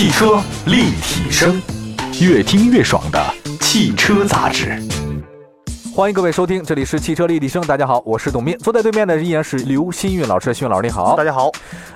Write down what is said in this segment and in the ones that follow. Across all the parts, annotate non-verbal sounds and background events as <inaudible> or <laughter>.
汽车立体声，越听越爽的汽车杂志。欢迎各位收听，这里是汽车立体声。大家好，我是董斌，坐在对面的依然是刘新运老师。新运老师你好，大家好。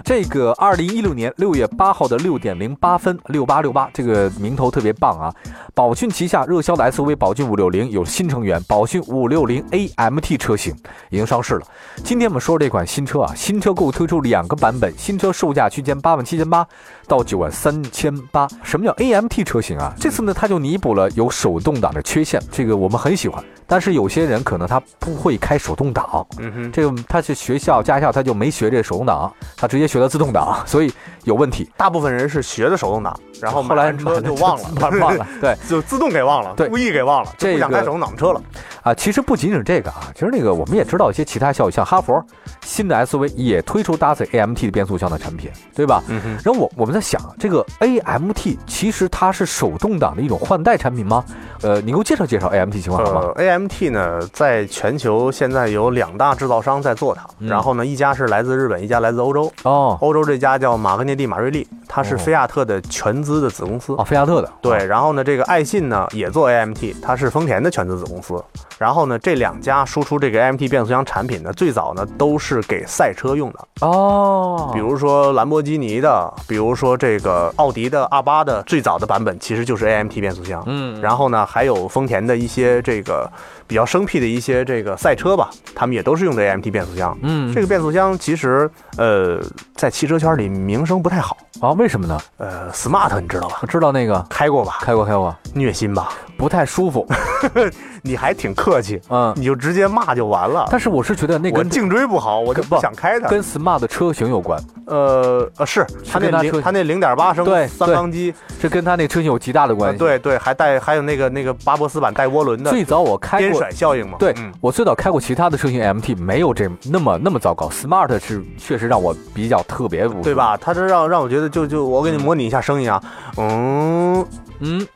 这个二零一六年六月八号的六点零八分，六八六八，这个名头特别棒啊！宝骏旗下热销的 SUV 宝骏五六零有新成员，宝骏五六零 AMT 车型已经上市了。今天我们说这款新车啊，新车共推出两个版本，新车售价区间八万七千八到九万三千八。什么叫 AMT 车型啊？这次呢，它就弥补了有手动挡的缺陷，这个我们很喜欢。但是有些人可能他不会开手动挡，嗯哼，这个他是学校驾校他就没学这手动挡，他直接学的自动挡，所以有问题。大部分人是学的手动挡，然后后来车就忘了，<laughs> 忘了，<laughs> 对，就自动给忘了，对，故意给忘了，这不想开手动挡车了。啊，其实不仅仅是这个啊，其实那个我们也知道一些其他效益，像哈佛新的 SUV 也推出搭载 AMT 的变速箱的产品，对吧？嗯哼。然后我我们在想，这个 AMT 其实它是手动挡的一种换代产品吗？呃，你给我介绍介绍 AMT 情况好吗？AMT 呢，在全球现在有两大制造商在做它，然后呢，一家是来自日本，一家来自欧洲。哦，欧洲这家叫马格涅蒂马瑞利，它是菲亚特的全资的子公司。哦，菲亚特的。对，然后呢，这个爱信呢也做 AMT，它是丰田的全资子公司。然后呢，这两家输出这个 AMT 变速箱产品呢，最早呢都是给赛车用的哦。比如说兰博基尼的，比如说这个奥迪的 R 八的最早的版本其实就是 AMT 变速箱。嗯。然后呢，还有丰田的一些这个比较生僻的一些这个赛车吧，他们也都是用的 AMT 变速箱。嗯。这个变速箱其实呃，在汽车圈里名声不太好啊？为什么呢？呃，Smart 你知道吧？知道那个开过吧？开过开过，虐心吧？不太舒服。<laughs> 你还挺客气，嗯，你就直接骂就完了。但是我是觉得那个颈椎不好，我就不想开它。跟 smart 车型有关，呃呃，是它那零它那零点八升三缸机，这跟它那车型有极大的关系。对对，还带还有那个那个巴博斯版带涡轮的。最早我开甩效应嘛？对，我最早开过其他的车型 MT，没有这那么那么糟糕。smart 是确实让我比较特别，对吧？它这让让我觉得就就我给你模拟一下声音啊，嗯嗯。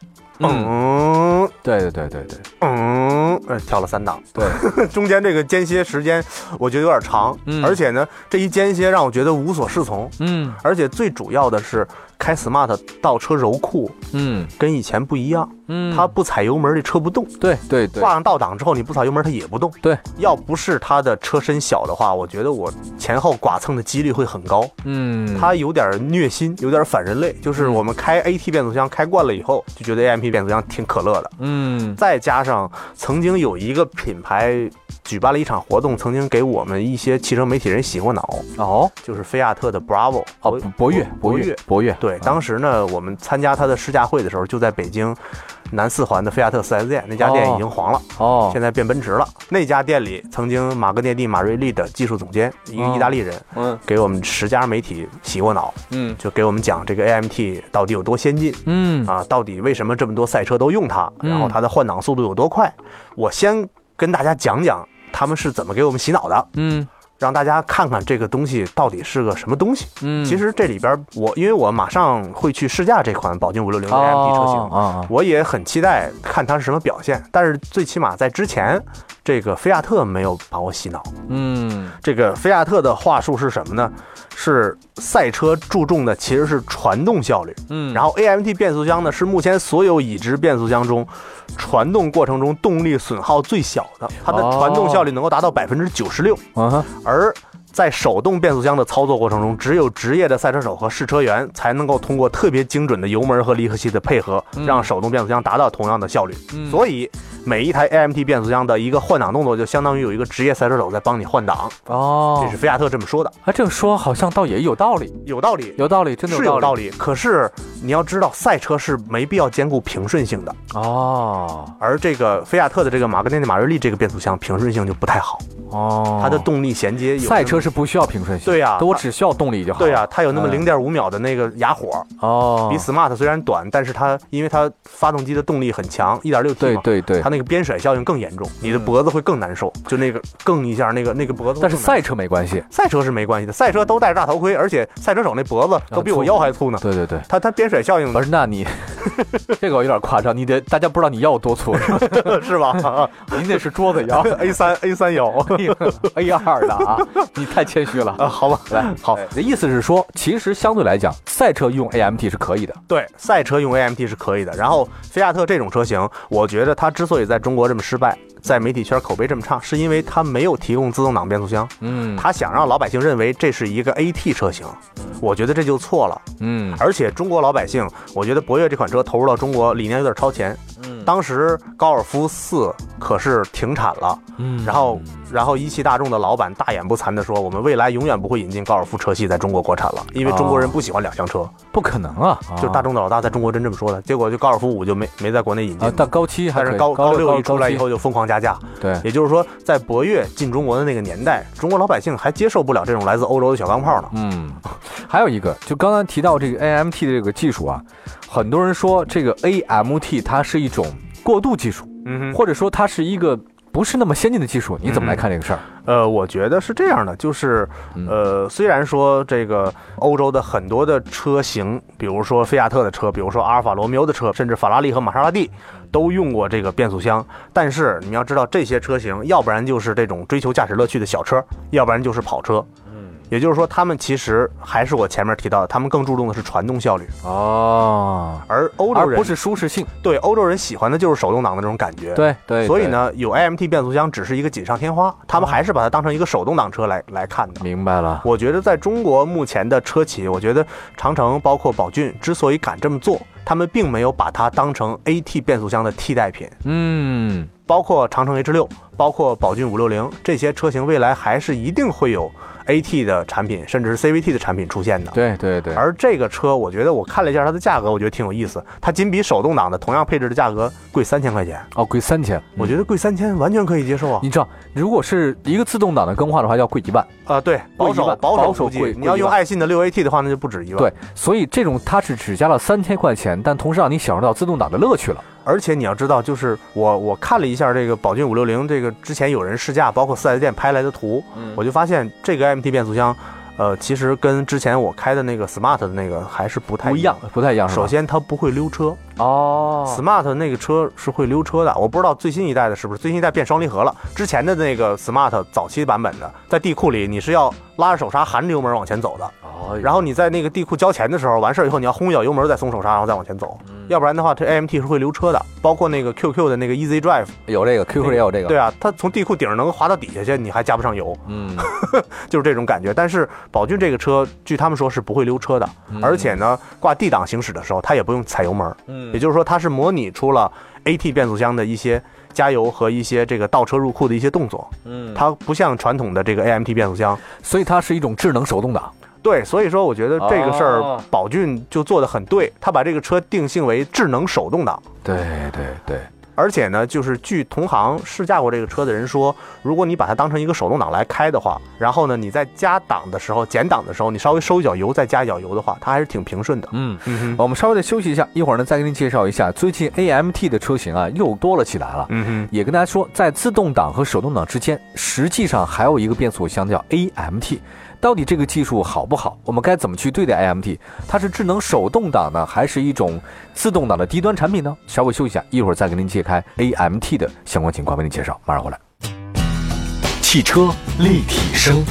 嗯，对对对对对，嗯，跳了三档，对，<laughs> 中间这个间歇时间我觉得有点长，而且呢，这一间歇让我觉得无所适从，嗯，而且最主要的是。开 smart 倒车柔酷，嗯，跟以前不一样，嗯，它不踩油门这车不动，对对对，挂上倒档之后你不踩油门它也不动，对，要不是它的车身小的话，我觉得我前后剐蹭的几率会很高，嗯，它有点虐心，有点反人类，就是我们开 AT 变速箱开惯了以后就觉得 AMP 变速箱挺可乐的，嗯，再加上曾经有一个品牌。举办了一场活动，曾经给我们一些汽车媒体人洗过脑哦，就是菲亚特的 Bravo 哦，博越，博越，博越。对，当时呢，我们参加他的试驾会的时候，就在北京南四环的菲亚特 4S 店，那家店已经黄了哦，现在变奔驰了。那家店里曾经马格涅蒂马瑞利的技术总监，一个意大利人，嗯，给我们十家媒体洗过脑，嗯，就给我们讲这个 AMT 到底有多先进，嗯啊，到底为什么这么多赛车都用它，然后它的换挡速度有多快。我先跟大家讲讲。他们是怎么给我们洗脑的？嗯，让大家看看这个东西到底是个什么东西。嗯，其实这里边我因为我马上会去试驾这款宝骏五六零 AMT 车型啊，我也很期待看它是什么表现。但是最起码在之前，这个菲亚特没有把我洗脑。嗯，这个菲亚特的话术是什么呢？是赛车注重的其实是传动效率。嗯，然后 AMT 变速箱呢是目前所有已知变速箱中。传动过程中动力损耗最小的，它的传动效率能够达到百分之九十六，而。在手动变速箱的操作过程中，只有职业的赛车手和试车员才能够通过特别精准的油门和离合器的配合，让手动变速箱达到同样的效率。所以，每一台 AMT 变速箱的一个换挡动作，就相当于有一个职业赛车手在帮你换挡。哦，这是菲亚特这么说的。啊，这么说好像倒也有道理，有道理，有道理，真的是有道理。可是你要知道，赛车是没必要兼顾平顺性的。哦，而这个菲亚特的这个马格内蒂马瑞利这个变速箱平顺性就不太好。哦，它的动力衔接有，赛车是不需要平顺性，对呀，我只需要动力就好。对呀，它有那么零点五秒的那个哑火，哦，比 smart 虽然短，但是它因为它发动机的动力很强，一点六 T 对对对，它那个边甩效应更严重，你的脖子会更难受，就那个更一下，那个那个脖子。但是赛车没关系，赛车是没关系的，赛车都戴着大头盔，而且赛车手那脖子都比我腰还粗呢。对对对，它它边甩效应。不是，那你 <laughs> 这个有点夸张，你得大家不知道你腰有多粗，<laughs> 是吧？您那是桌子腰，<laughs> A 三 A 三腰。<laughs> 影 A 二的啊，你太谦虚了啊。好吧，来，好，的意思是说，其实相对来讲，赛车用 AMT 是可以的。对，赛车用 AMT 是可以的。然后，菲亚特这种车型，我觉得它之所以在中国这么失败。在媒体圈口碑这么差，是因为它没有提供自动挡变速箱。嗯，他想让老百姓认为这是一个 AT 车型，我觉得这就错了。嗯，而且中国老百姓，我觉得博越这款车投入到中国理念有点超前。嗯，当时高尔夫四可是停产了。嗯，然后。然后一汽大众的老板大言不惭地说：“我们未来永远不会引进高尔夫车系在中国国产了，因为中国人不喜欢两厢车。”不可能啊！就大众的老大在中国真这么说的。结果就高尔夫五就没没在国内引进。但高七还是高高六一出来以后就疯狂加价。对，也就是说，在博越进中国的那个年代，中国老百姓还接受不了这种来自欧洲的小钢炮呢。嗯，还有一个，就刚刚提到这个 AMT 的这个技术啊，很多人说这个 AMT 它是一种过渡技术，嗯，或者说它是一个。不是那么先进的技术，你怎么来看这个事儿？呃，我觉得是这样的，就是呃，虽然说这个欧洲的很多的车型，比如说菲亚特的车，比如说阿尔法罗密欧的车，甚至法拉利和玛莎拉蒂都用过这个变速箱，但是你要知道，这些车型要不然就是这种追求驾驶乐趣的小车，要不然就是跑车。也就是说，他们其实还是我前面提到的，他们更注重的是传动效率哦，而欧洲人不是舒适性。对，欧洲人喜欢的就是手动挡的这种感觉。对对。所以呢，有 AMT 变速箱只是一个锦上添花，他们还是把它当成一个手动挡车来来看的。明白了。我觉得在中国目前的车企，我觉得长城包括宝骏之所以敢这么做，他们并没有把它当成 AT 变速箱的替代品。嗯。包括长城 H 六，包括宝骏五六零这些车型，未来还是一定会有。AT 的产品，甚至是 CVT 的产品出现的，对对对。而这个车，我觉得我看了一下它的价格，我觉得挺有意思。它仅比手动挡的同样配置的价格贵三千块钱哦，贵三千，我觉得贵三千完全可以接受啊。你知道，如果是一个自动挡的更换的话，要贵一万啊。对，保守保守贵。你要用爱信的六 AT 的话，那就不止一万。对，所以这种它是只加了三千块钱，但同时让你享受到自动挡的乐趣了。而且你要知道，就是我我看了一下这个宝骏五六零，这个之前有人试驾，包括四 S 店拍来的图，我就发现这个 MT 变速箱。呃，其实跟之前我开的那个 smart 的那个还是不太一样，不太一样。首先，它不会溜车哦，smart 那个车是会溜车的。我不知道最新一代的是不是最新一代变双离合了。之前的那个 smart 早期版本的，在地库里你是要拉着手刹含着油门往前走的。然后你在那个地库交钱的时候，完事儿以后你要轰一脚油门再松手刹，然后再往前走，要不然的话它 AMT 是会溜车的。包括那个 QQ 的那个 Easy Drive 有这个，QQ 也有这个。对啊，它从地库顶上能滑到底下去，你还加不上油，嗯，就是这种感觉。但是宝骏这个车，据他们说是不会溜车的，而且呢，挂 D 档行驶的时候它也不用踩油门，嗯，也就是说它是模拟出了 AT 变速箱的一些加油和一些这个倒车入库的一些动作，嗯，它不像传统的这个 AMT 变速箱，所以它是一种智能手动挡。对，所以说我觉得这个事儿宝骏就做的很对，他把这个车定性为智能手动挡。对对对，而且呢，就是据同行试驾过这个车的人说，如果你把它当成一个手动挡来开的话，然后呢，你在加档的时候、减档的时候，你稍微收一脚油再加一脚油的话，它还是挺平顺的。嗯嗯，我们稍微的休息一下，一会儿呢再给您介绍一下最近 AMT 的车型啊又多了起来了。嗯哼，也跟大家说，在自动挡和手动挡之间，实际上还有一个变速箱叫 AMT。到底这个技术好不好？我们该怎么去对待 AMT？它是智能手动挡呢，还是一种自动挡的低端产品呢？稍微休息一下，一会儿再给您揭开 AMT 的相关情况，为您介绍。马上回来。汽车立体声。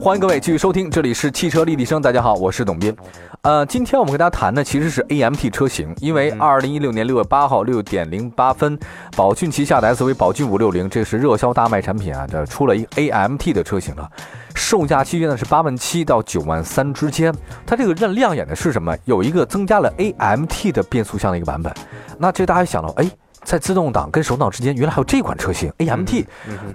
欢迎各位继续收听，这里是汽车立体声。大家好，我是董斌。呃，今天我们跟大家谈的其实是 AMT 车型，因为二零一六年六月八号六点零八分，宝骏旗下的 SUV 宝骏五六零，这是热销大卖产品啊，这出了一 AMT 的车型了，售价区间呢是八万七到九万三之间。它这个认亮眼的是什么？有一个增加了 AMT 的变速箱的一个版本。那这大家想到，哎。在自动挡跟手动挡之间，原来还有这款车型 AMT，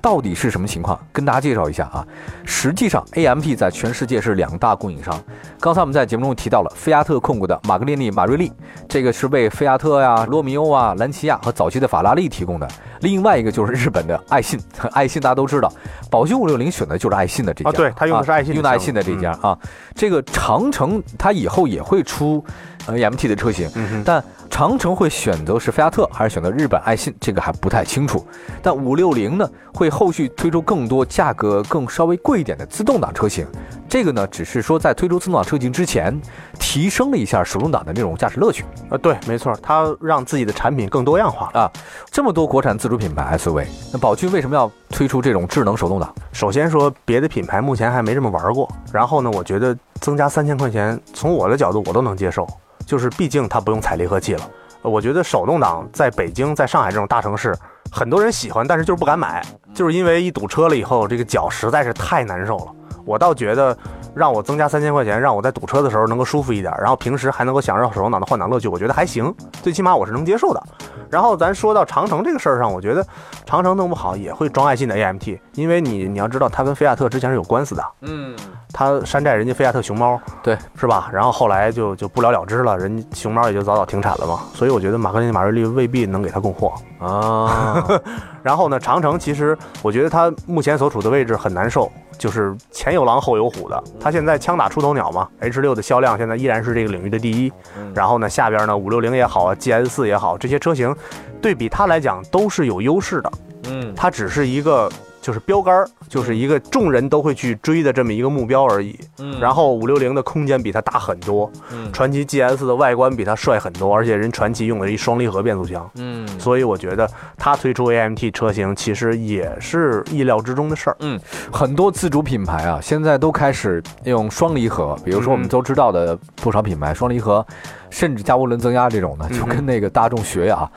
到底是什么情况？跟大家介绍一下啊。实际上，AMT 在全世界是两大供应商。刚才我们在节目中提到了菲亚特控股的玛格丽丽马瑞利，这个是为菲亚特呀、罗密欧啊、兰奇亚和早期的法拉利提供的。另外一个就是日本的爱信，<laughs> 爱信大家都知道，宝骏五六零选的就是爱信的这家啊，对，他用的是爱信，用的爱信的这家啊。这个长城它以后也会出 AMT 的车型，但。长城会选择是菲亚特，还是选择日本爱信？这个还不太清楚。但五六零呢，会后续推出更多价格更稍微贵一点的自动挡车型。这个呢，只是说在推出自动挡车型之前，提升了一下手动挡的那种驾驶乐趣。啊，对，没错，它让自己的产品更多样化啊。这么多国产自主品牌 SUV，那宝骏为什么要推出这种智能手动挡？首先说，别的品牌目前还没这么玩过。然后呢，我觉得增加三千块钱，从我的角度我都能接受。就是毕竟它不用踩离合器了。我觉得手动挡在北京、在上海这种大城市，很多人喜欢，但是就是不敢买，就是因为一堵车了以后，这个脚实在是太难受了。我倒觉得，让我增加三千块钱，让我在堵车的时候能够舒服一点，然后平时还能够享受手动挡的换挡乐趣，我觉得还行，最起码我是能接受的。然后咱说到长城这个事儿上，我觉得长城弄不好也会装爱信的 AMT，因为你你要知道，它跟菲亚特之前是有官司的，嗯，它山寨人家菲亚特熊猫，对，是吧？然后后来就就不了了之了，人家熊猫也就早早停产了嘛。所以我觉得马克尼马瑞利未必能给他供货啊。<laughs> 然后呢，长城其实我觉得它目前所处的位置很难受。就是前有狼后有虎的，它现在枪打出头鸟嘛，H 六的销量现在依然是这个领域的第一。然后呢，下边呢五六零也好啊，GS 四也好，这些车型对比它来讲都是有优势的。嗯，它只是一个。就是标杆儿，就是一个众人都会去追的这么一个目标而已。嗯，然后五六零的空间比它大很多。嗯，传奇 GS 的外观比它帅很多，而且人传奇用的是一双离合变速箱。嗯，所以我觉得它推出 AMT 车型其实也是意料之中的事儿。嗯，很多自主品牌啊，现在都开始用双离合，比如说我们都知道的不少品牌双离合。甚至加涡轮增压这种的，就跟那个大众学呀，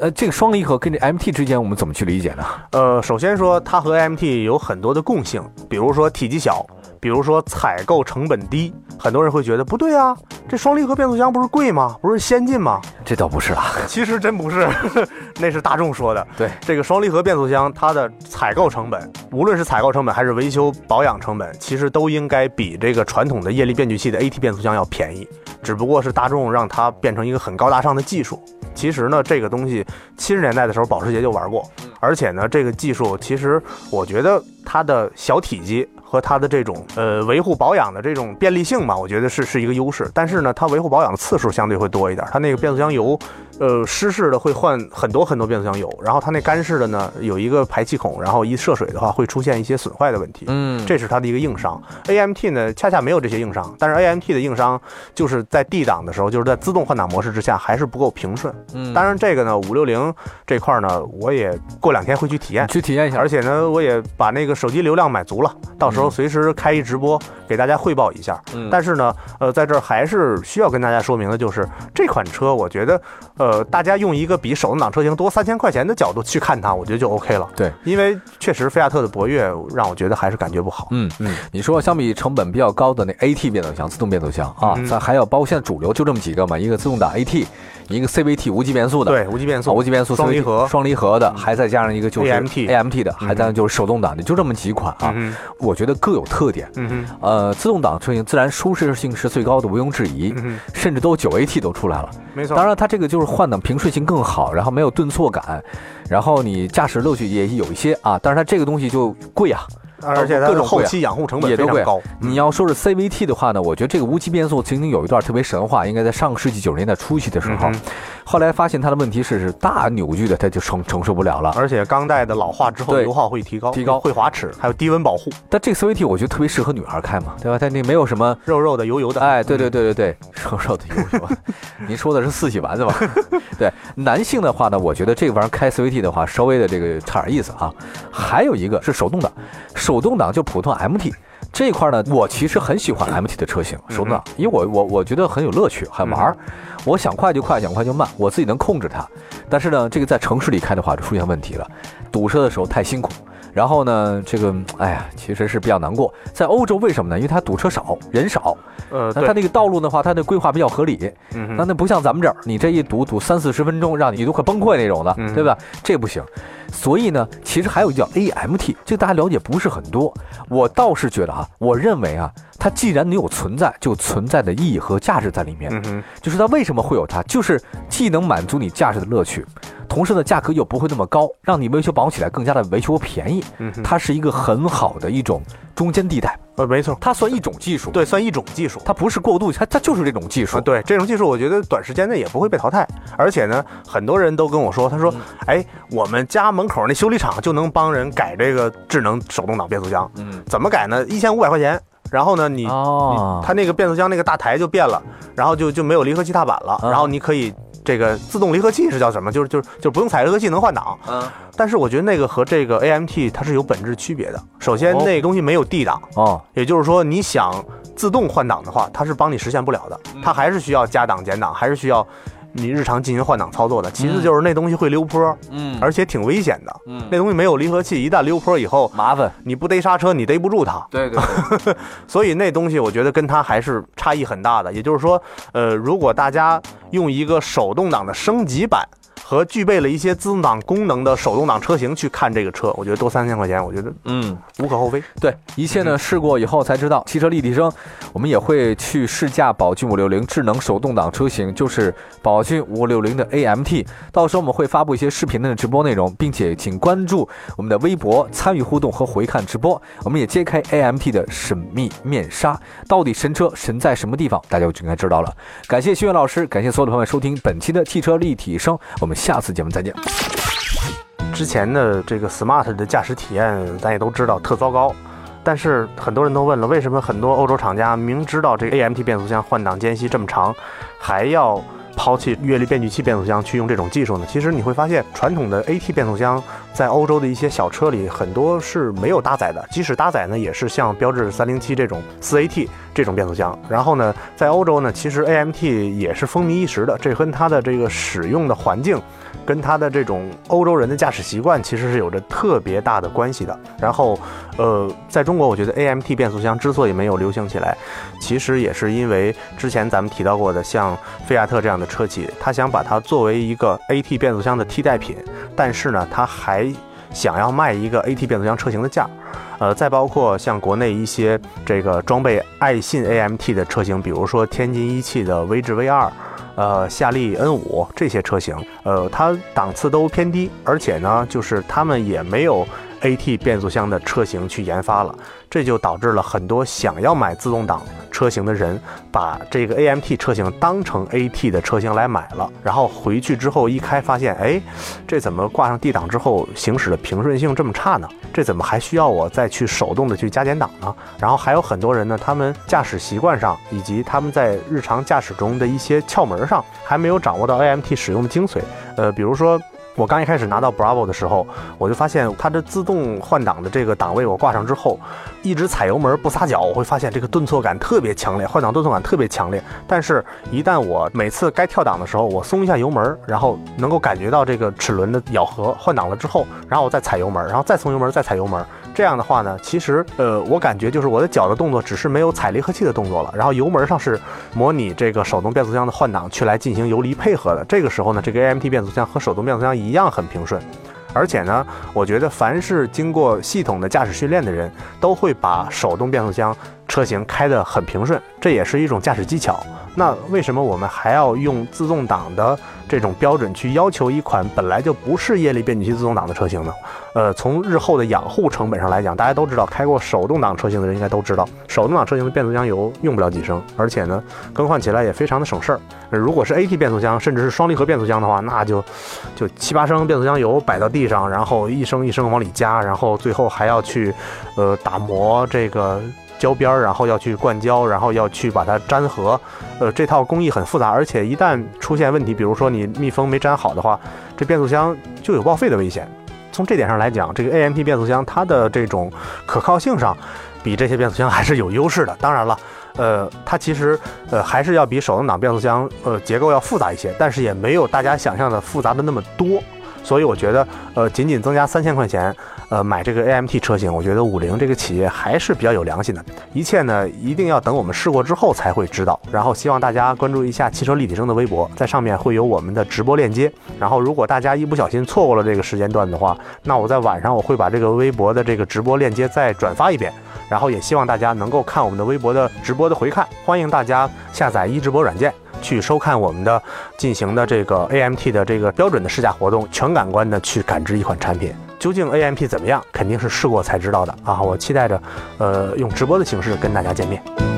呃，这个双离合跟这 MT 之间，我们怎么去理解呢？呃，首先说它和 MT 有很多的共性，比如说体积小，比如说采购成本低。很多人会觉得不对啊，这双离合变速箱不是贵吗？不是先进吗？这倒不是啊，其实真不是，<laughs> 那是大众说的。对，这个双离合变速箱，它的采购成本，无论是采购成本还是维修保养成本，其实都应该比这个传统的液力变矩器的 AT 变速箱要便宜。只不过是大众让它变成一个很高大上的技术。其实呢，这个东西七十年代的时候保时捷就玩过，而且呢，这个技术其实我觉得它的小体积。和它的这种呃维护保养的这种便利性嘛，我觉得是是一个优势。但是呢，它维护保养的次数相对会多一点。它那个变速箱油。呃，湿式的会换很多很多变速箱油，然后它那干式的呢有一个排气孔，然后一涉水的话会出现一些损坏的问题。嗯，这是它的一个硬伤。AMT 呢恰恰没有这些硬伤，但是 AMT 的硬伤就是在 D 档的时候，就是在自动换挡模式之下还是不够平顺。嗯，当然这个呢五六零这块呢我也过两天会去体验，去体验一下，而且呢我也把那个手机流量买足了，到时候随时开一直播给大家汇报一下。嗯，但是呢呃在这儿还是需要跟大家说明的就是这款车我觉得。呃，大家用一个比手动挡车型多三千块钱的角度去看它，我觉得就 OK 了。对，因为确实菲亚特的博越让我觉得还是感觉不好。嗯嗯，你说相比成本比较高的那 AT 变速箱、自动变速箱啊，咱还有包括现在主流就这么几个嘛，一个自动挡 AT。一个 CVT 无级变速的，对，无级变速，无级变速双离合，双离合的，还再加上一个就是 AMT AMT 的，还加上就是手动挡的，就这么几款啊。我觉得各有特点。嗯呃，自动挡车型自然舒适性是最高的，毋庸置疑。甚至都九 AT 都出来了。没错。当然，它这个就是换挡平顺性更好，然后没有顿挫感，然后你驾驶乐趣也有一些啊。但是它这个东西就贵啊。而且各种后期养护成本也都高。你要说是 CVT 的话呢，我觉得这个无级变速曾经有一段特别神话，应该在上个世纪九十年代初期的时候，后来发现它的问题是是大扭矩的，它就承承受不了了。而且钢带的老化之后，油耗会提高，提高会滑齿，还有低温保护。但这个 CVT 我觉得特别适合女孩开嘛，对吧？它那没有什么肉肉的、油油的。哎，对对对对对，肉肉的、油油的。您说的是四喜丸子吧？<laughs> 对，男性的话呢，我觉得这个玩意儿开 CVT 的话，稍微的这个差点意思啊。还有一个是手动的，手动挡就普通。MT 这一块呢，我其实很喜欢 MT 的车型，手动挡，因为我我我觉得很有乐趣，很玩儿。我想快就快，想快就慢，我自己能控制它。但是呢，这个在城市里开的话就出现问题了，堵车的时候太辛苦。然后呢，这个哎呀，其实是比较难过。在欧洲为什么呢？因为它堵车少，人少。呃，那它那个道路的话，它的规划比较合理。嗯，那那不像咱们这儿，你这一堵堵三四十分钟，让你都快崩溃那种的，对吧？这不行。所以呢，其实还有一叫 AMT，这个大家了解不是很多。我倒是觉得啊，我认为啊，它既然能有存在，就存在的意义和价值在里面。嗯就是它为什么会有它，就是既能满足你驾驶的乐趣。同时呢，价格又不会那么高，让你维修保养起来更加的维修便宜。嗯，它是一个很好的一种中间地带。呃，没错，它算一种技术，对，算一种技术，它不是过渡，它它就是这种技术。对，这种技术我觉得短时间内也不会被淘汰。而且呢，很多人都跟我说，他说，哎，我们家门口那修理厂就能帮人改这个智能手动挡变速箱，嗯，怎么改呢？一千五百块钱。然后呢，你哦，它那个变速箱那个大台就变了，然后就就没有离合器踏板了，然后你可以这个自动离合器是叫什么？就是就是就不用踩离合器能换挡。嗯，但是我觉得那个和这个 AMT 它是有本质区别的。首先，那个东西没有 D 档哦，也就是说你想自动换挡的话，它是帮你实现不了的，它还是需要加档减档，还是需要。你日常进行换挡操作的，其次就是那东西会溜坡，嗯，而且挺危险的，嗯，那东西没有离合器，一旦溜坡以后麻烦，你不逮刹车，你逮不住它，对对，<laughs> 所以那东西我觉得跟它还是差异很大的。也就是说，呃，如果大家用一个手动挡的升级版。和具备了一些自动挡功能的手动挡车型去看这个车，我觉得多三千块钱，我觉得嗯无可厚非。对，一切呢试过以后才知道，汽车立体声我们也会去试驾宝骏五六零智能手动挡车型，就是宝骏五六零的 AMT。到时候我们会发布一些视频的直播内容，并且请关注我们的微博参与互动和回看直播。我们也揭开 AMT 的神秘面纱，到底神车神在什么地方，大家就应该知道了。感谢新月老师，感谢所有的朋友收听本期的汽车立体声，我们。下次节目再见。之前的这个 smart 的驾驶体验，咱也都知道特糟糕。但是很多人都问了，为什么很多欧洲厂家明知道这个 AMT 变速箱换挡间隙这么长，还要抛弃月力变矩器变速箱去用这种技术呢？其实你会发现，传统的 AT 变速箱在欧洲的一些小车里很多是没有搭载的，即使搭载呢，也是像标致三零七这种四 AT 这种变速箱。然后呢，在欧洲呢，其实 AMT 也是风靡一时的，这跟它的这个使用的环境。跟他的这种欧洲人的驾驶习惯其实是有着特别大的关系的。然后，呃，在中国，我觉得 AMT 变速箱之所以没有流行起来，其实也是因为之前咱们提到过的，像菲亚特这样的车企，他想把它作为一个 AT 变速箱的替代品，但是呢，他还想要卖一个 AT 变速箱车型的价。呃，再包括像国内一些这个装备爱信 AMT 的车型，比如说天津一汽的威志 V 二。呃，夏利 N 五这些车型，呃，它档次都偏低，而且呢，就是他们也没有 AT 变速箱的车型去研发了。这就导致了很多想要买自动挡车型的人，把这个 AMT 车型当成 AT 的车型来买了，然后回去之后一开，发现，哎，这怎么挂上 D 档之后行驶的平顺性这么差呢？这怎么还需要我再去手动的去加减档呢？然后还有很多人呢，他们驾驶习惯上以及他们在日常驾驶中的一些窍门上，还没有掌握到 AMT 使用的精髓，呃，比如说。我刚一开始拿到 Bravo 的时候，我就发现它的自动换挡的这个档位，我挂上之后，一直踩油门不撒脚，我会发现这个顿挫感特别强烈，换挡顿挫感特别强烈。但是，一旦我每次该跳档的时候，我松一下油门，然后能够感觉到这个齿轮的咬合，换挡了之后，然后我再踩油门，然后再松油门，再踩油门。这样的话呢，其实呃，我感觉就是我的脚的动作只是没有踩离合器的动作了，然后油门上是模拟这个手动变速箱的换挡去来进行油离配合的。这个时候呢，这个 AMT 变速箱和手动变速箱一一样很平顺，而且呢，我觉得凡是经过系统的驾驶训练的人，都会把手动变速箱车型开得很平顺，这也是一种驾驶技巧。那为什么我们还要用自动挡的这种标准去要求一款本来就不是液力变矩器自动挡的车型呢？呃，从日后的养护成本上来讲，大家都知道，开过手动挡车型的人应该都知道，手动挡车型的变速箱油用不了几升，而且呢，更换起来也非常的省事儿。如果是 AT 变速箱，甚至是双离合变速箱的话，那就就七八升变速箱油摆到地上，然后一升一升往里加，然后最后还要去呃打磨这个。胶边儿，然后要去灌胶，然后要去把它粘合，呃，这套工艺很复杂，而且一旦出现问题，比如说你密封没粘好的话，这变速箱就有报废的危险。从这点上来讲，这个 AMT 变速箱它的这种可靠性上，比这些变速箱还是有优势的。当然了，呃，它其实呃还是要比手动挡变速箱呃结构要复杂一些，但是也没有大家想象的复杂的那么多。所以我觉得，呃，仅仅增加三千块钱。呃，买这个 AMT 车型，我觉得五菱这个企业还是比较有良心的。一切呢，一定要等我们试过之后才会知道。然后希望大家关注一下汽车立体声的微博，在上面会有我们的直播链接。然后如果大家一不小心错过了这个时间段的话，那我在晚上我会把这个微博的这个直播链接再转发一遍。然后也希望大家能够看我们的微博的直播的回看。欢迎大家下载一直播软件去收看我们的进行的这个 AMT 的这个标准的试驾活动，全感官的去感知一款产品。究竟 A M T 怎么样，肯定是试过才知道的啊！我期待着，呃，用直播的形式跟大家见面。